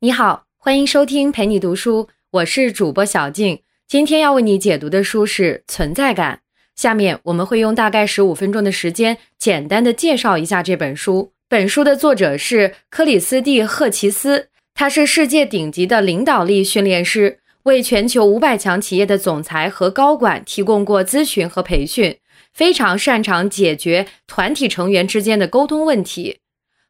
你好，欢迎收听陪你读书，我是主播小静。今天要为你解读的书是《存在感》。下面我们会用大概十五分钟的时间，简单的介绍一下这本书。本书的作者是克里斯蒂·赫奇斯，他是世界顶级的领导力训练师，为全球五百强企业的总裁和高管提供过咨询和培训，非常擅长解决团体成员之间的沟通问题。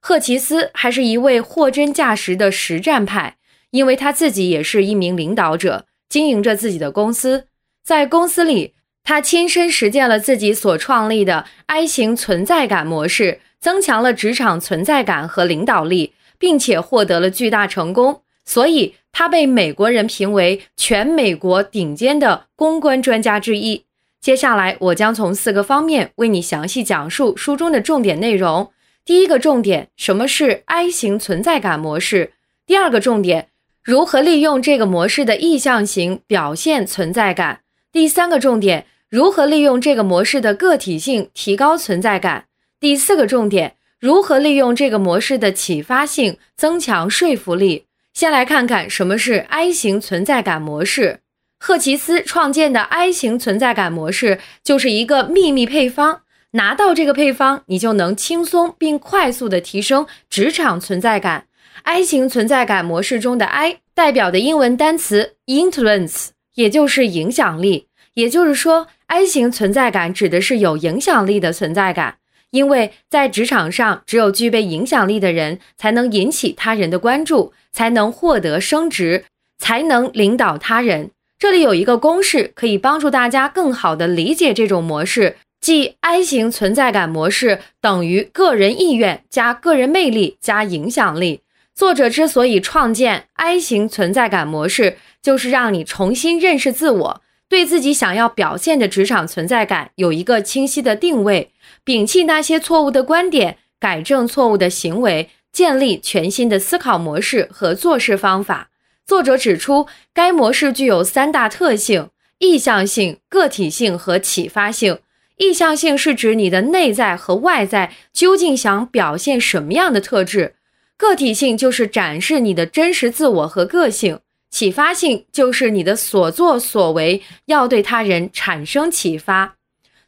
赫奇斯还是一位货真价实的实战派，因为他自己也是一名领导者，经营着自己的公司。在公司里，他亲身实践了自己所创立的 I 型存在感模式，增强了职场存在感和领导力，并且获得了巨大成功。所以，他被美国人评为全美国顶尖的公关专家之一。接下来，我将从四个方面为你详细讲述书中的重点内容。第一个重点，什么是 I 型存在感模式？第二个重点，如何利用这个模式的意向型表现存在感？第三个重点，如何利用这个模式的个体性提高存在感？第四个重点，如何利用这个模式的启发性增强说服力？先来看看什么是 I 型存在感模式。赫奇斯创建的 I 型存在感模式就是一个秘密配方。拿到这个配方，你就能轻松并快速的提升职场存在感。I 型存在感模式中的 I 代表的英文单词 influence，也就是影响力。也就是说，I 型存在感指的是有影响力的存在感。因为在职场上，只有具备影响力的人，才能引起他人的关注，才能获得升职，才能领导他人。这里有一个公式，可以帮助大家更好的理解这种模式。即 I 型存在感模式等于个人意愿加个人魅力加影响力。作者之所以创建 I 型存在感模式，就是让你重新认识自我，对自己想要表现的职场存在感有一个清晰的定位，摒弃那些错误的观点，改正错误的行为，建立全新的思考模式和做事方法。作者指出，该模式具有三大特性：意向性、个体性和启发性。意向性是指你的内在和外在究竟想表现什么样的特质，个体性就是展示你的真实自我和个性，启发性就是你的所作所为要对他人产生启发。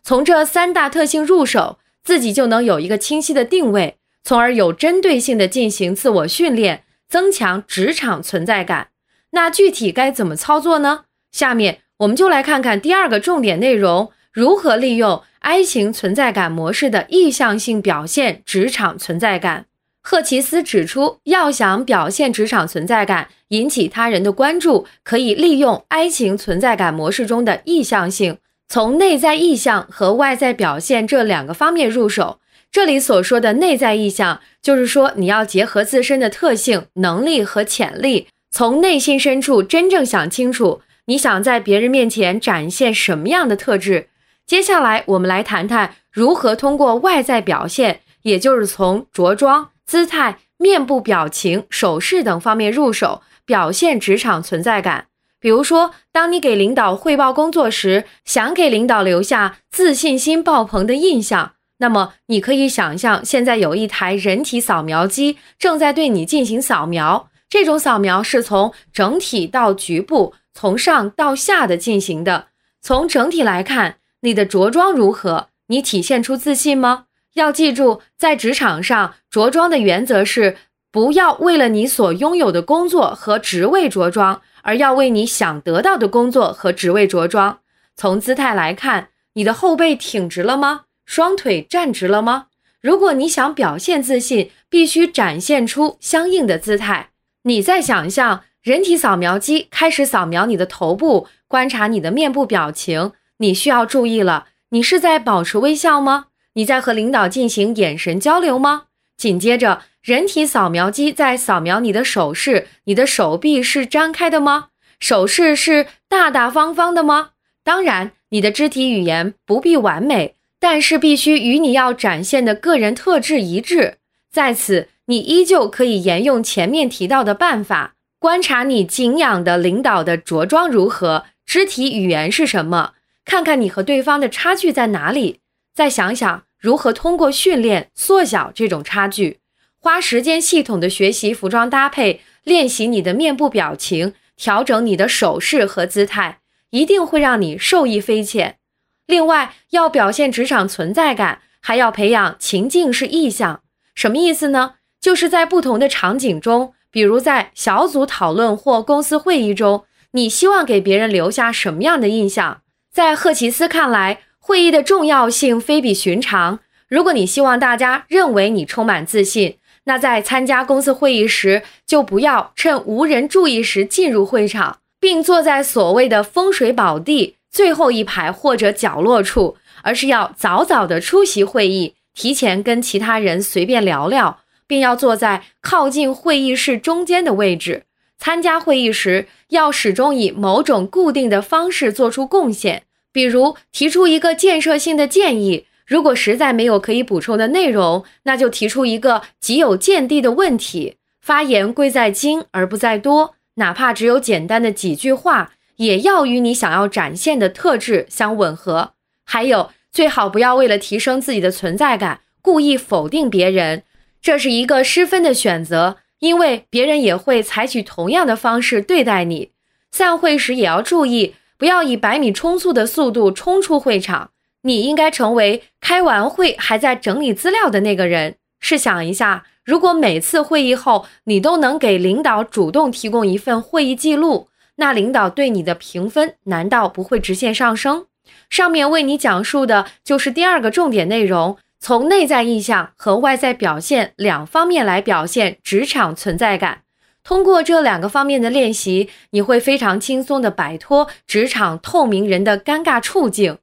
从这三大特性入手，自己就能有一个清晰的定位，从而有针对性的进行自我训练，增强职场存在感。那具体该怎么操作呢？下面我们就来看看第二个重点内容。如何利用 I 型存在感模式的意向性表现职场存在感？赫奇斯指出，要想表现职场存在感，引起他人的关注，可以利用 I 型存在感模式中的意向性，从内在意向和外在表现这两个方面入手。这里所说的内在意向，就是说你要结合自身的特性、能力和潜力，从内心深处真正想清楚，你想在别人面前展现什么样的特质。接下来，我们来谈谈如何通过外在表现，也就是从着装、姿态、面部表情、手势等方面入手，表现职场存在感。比如说，当你给领导汇报工作时，想给领导留下自信心爆棚的印象，那么你可以想象，现在有一台人体扫描机正在对你进行扫描。这种扫描是从整体到局部，从上到下的进行的。从整体来看。你的着装如何？你体现出自信吗？要记住，在职场上着装的原则是：不要为了你所拥有的工作和职位着装，而要为你想得到的工作和职位着装。从姿态来看，你的后背挺直了吗？双腿站直了吗？如果你想表现自信，必须展现出相应的姿态。你再想象人体扫描机开始扫描你的头部，观察你的面部表情。你需要注意了，你是在保持微笑吗？你在和领导进行眼神交流吗？紧接着，人体扫描机在扫描你的手势，你的手臂是张开的吗？手势是大大方方的吗？当然，你的肢体语言不必完美，但是必须与你要展现的个人特质一致。在此，你依旧可以沿用前面提到的办法，观察你敬仰的领导的着装如何，肢体语言是什么。看看你和对方的差距在哪里，再想想如何通过训练缩小这种差距。花时间系统的学习服装搭配，练习你的面部表情，调整你的手势和姿态，一定会让你受益匪浅。另外，要表现职场存在感，还要培养情境式意向。什么意思呢？就是在不同的场景中，比如在小组讨论或公司会议中，你希望给别人留下什么样的印象？在赫奇斯看来，会议的重要性非比寻常。如果你希望大家认为你充满自信，那在参加公司会议时，就不要趁无人注意时进入会场，并坐在所谓的风水宝地最后一排或者角落处，而是要早早的出席会议，提前跟其他人随便聊聊，并要坐在靠近会议室中间的位置。参加会议时，要始终以某种固定的方式做出贡献，比如提出一个建设性的建议。如果实在没有可以补充的内容，那就提出一个极有见地的问题。发言贵在精而不在多，哪怕只有简单的几句话，也要与你想要展现的特质相吻合。还有，最好不要为了提升自己的存在感，故意否定别人，这是一个失分的选择，因为别人也会采取同样的方式对待你。散会时也要注意，不要以百米冲刺的速度冲出会场。你应该成为开完会还在整理资料的那个人。试想一下，如果每次会议后你都能给领导主动提供一份会议记录，那领导对你的评分难道不会直线上升？上面为你讲述的就是第二个重点内容，从内在意向和外在表现两方面来表现职场存在感。通过这两个方面的练习，你会非常轻松地摆脱职场透明人的尴尬处境。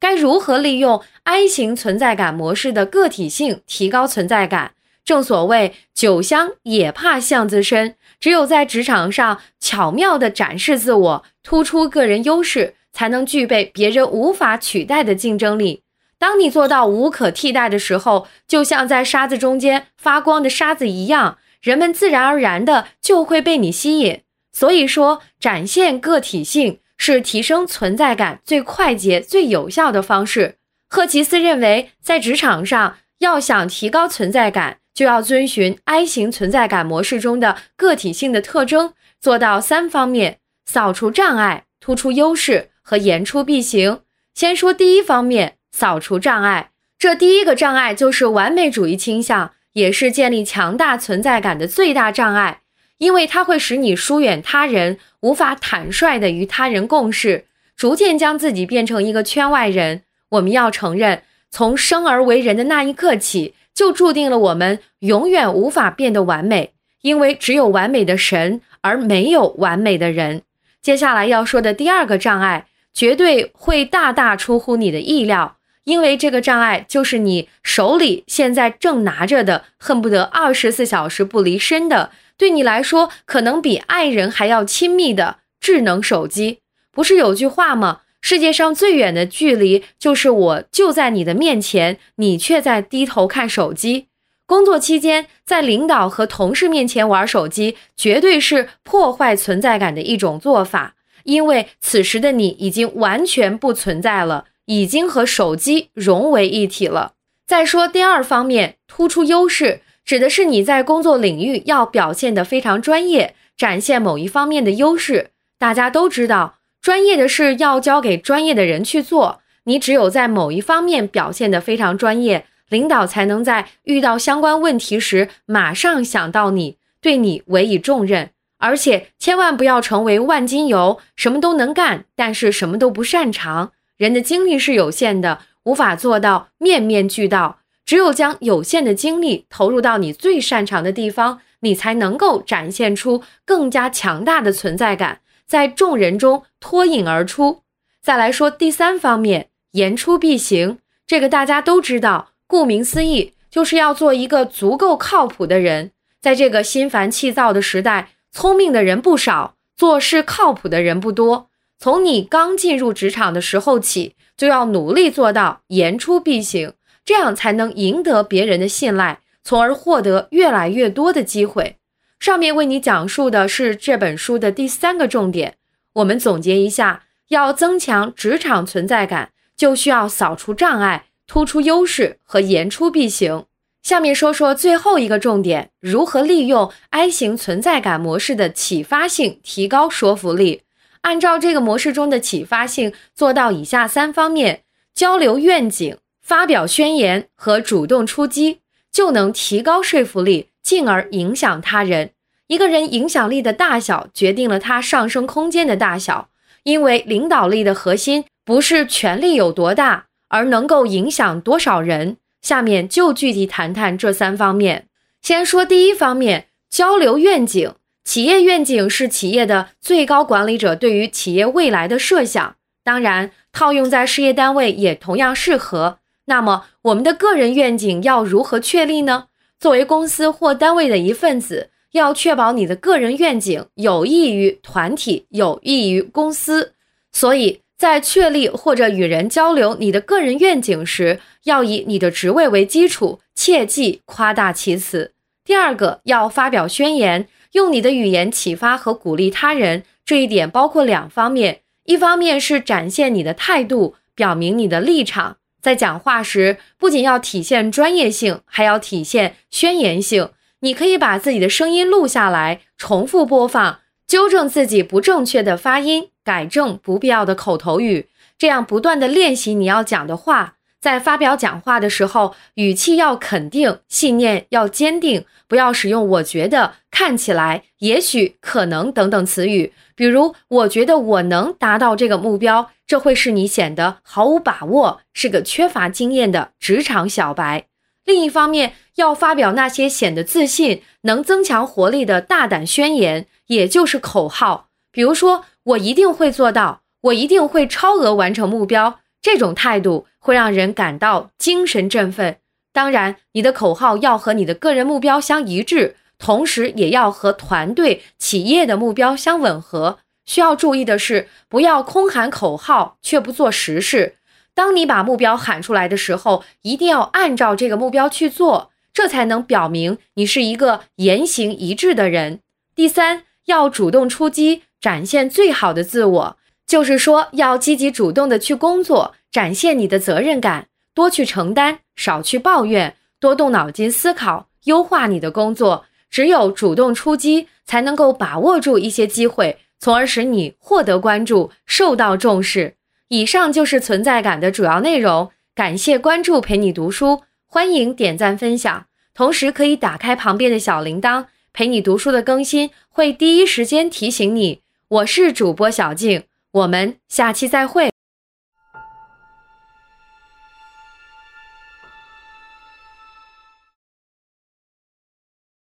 该如何利用 I 型存在感模式的个体性提高存在感？正所谓酒香也怕巷子深，只有在职场上巧妙地展示自我，突出个人优势，才能具备别人无法取代的竞争力。当你做到无可替代的时候，就像在沙子中间发光的沙子一样，人们自然而然的就会被你吸引。所以说，展现个体性。是提升存在感最快捷、最有效的方式。赫奇斯认为，在职场上要想提高存在感，就要遵循 I 型存在感模式中的个体性的特征，做到三方面：扫除障碍、突出优势和言出必行。先说第一方面，扫除障碍。这第一个障碍就是完美主义倾向，也是建立强大存在感的最大障碍。因为它会使你疏远他人，无法坦率的与他人共事，逐渐将自己变成一个圈外人。我们要承认，从生而为人的那一刻起，就注定了我们永远无法变得完美，因为只有完美的神，而没有完美的人。接下来要说的第二个障碍，绝对会大大出乎你的意料，因为这个障碍就是你手里现在正拿着的，恨不得二十四小时不离身的。对你来说，可能比爱人还要亲密的智能手机，不是有句话吗？世界上最远的距离，就是我就在你的面前，你却在低头看手机。工作期间，在领导和同事面前玩手机，绝对是破坏存在感的一种做法，因为此时的你已经完全不存在了，已经和手机融为一体了。再说第二方面，突出优势。指的是你在工作领域要表现得非常专业，展现某一方面的优势。大家都知道，专业的事要交给专业的人去做。你只有在某一方面表现得非常专业，领导才能在遇到相关问题时马上想到你，对你委以重任。而且千万不要成为万金油，什么都能干，但是什么都不擅长。人的精力是有限的，无法做到面面俱到。只有将有限的精力投入到你最擅长的地方，你才能够展现出更加强大的存在感，在众人中脱颖而出。再来说第三方面，言出必行，这个大家都知道，顾名思义，就是要做一个足够靠谱的人。在这个心烦气躁的时代，聪明的人不少，做事靠谱的人不多。从你刚进入职场的时候起，就要努力做到言出必行。这样才能赢得别人的信赖，从而获得越来越多的机会。上面为你讲述的是这本书的第三个重点。我们总结一下：要增强职场存在感，就需要扫除障碍、突出优势和言出必行。下面说说最后一个重点：如何利用 I 型存在感模式的启发性提高说服力。按照这个模式中的启发性，做到以下三方面：交流愿景、发表宣言和主动出击，就能提高说服力，进而影响他人。一个人影响力的大小，决定了他上升空间的大小。因为领导力的核心不是权力有多大，而能够影响多少人。下面就具体谈谈这三方面。先说第一方面，交流愿景。企业愿景是企业的最高管理者对于企业未来的设想，当然套用在事业单位也同样适合。那么我们的个人愿景要如何确立呢？作为公司或单位的一份子，要确保你的个人愿景有益于团体，有益于公司。所以。在确立或者与人交流你的个人愿景时，要以你的职位为基础，切忌夸大其词。第二个，要发表宣言，用你的语言启发和鼓励他人。这一点包括两方面：一方面是展现你的态度，表明你的立场。在讲话时，不仅要体现专业性，还要体现宣言性。你可以把自己的声音录下来，重复播放。纠正自己不正确的发音，改正不必要的口头语，这样不断的练习你要讲的话。在发表讲话的时候，语气要肯定，信念要坚定，不要使用“我觉得”“看起来”“也许”“可能”等等词语。比如，我觉得我能达到这个目标，这会使你显得毫无把握，是个缺乏经验的职场小白。另一方面，要发表那些显得自信、能增强活力的大胆宣言。也就是口号，比如说我一定会做到，我一定会超额完成目标，这种态度会让人感到精神振奋。当然，你的口号要和你的个人目标相一致，同时也要和团队、企业的目标相吻合。需要注意的是，不要空喊口号却不做实事。当你把目标喊出来的时候，一定要按照这个目标去做，这才能表明你是一个言行一致的人。第三。要主动出击，展现最好的自我，就是说要积极主动的去工作，展现你的责任感，多去承担，少去抱怨，多动脑筋思考，优化你的工作。只有主动出击，才能够把握住一些机会，从而使你获得关注，受到重视。以上就是存在感的主要内容。感谢关注，陪你读书，欢迎点赞分享，同时可以打开旁边的小铃铛。陪你读书的更新会第一时间提醒你。我是主播小静，我们下期再会。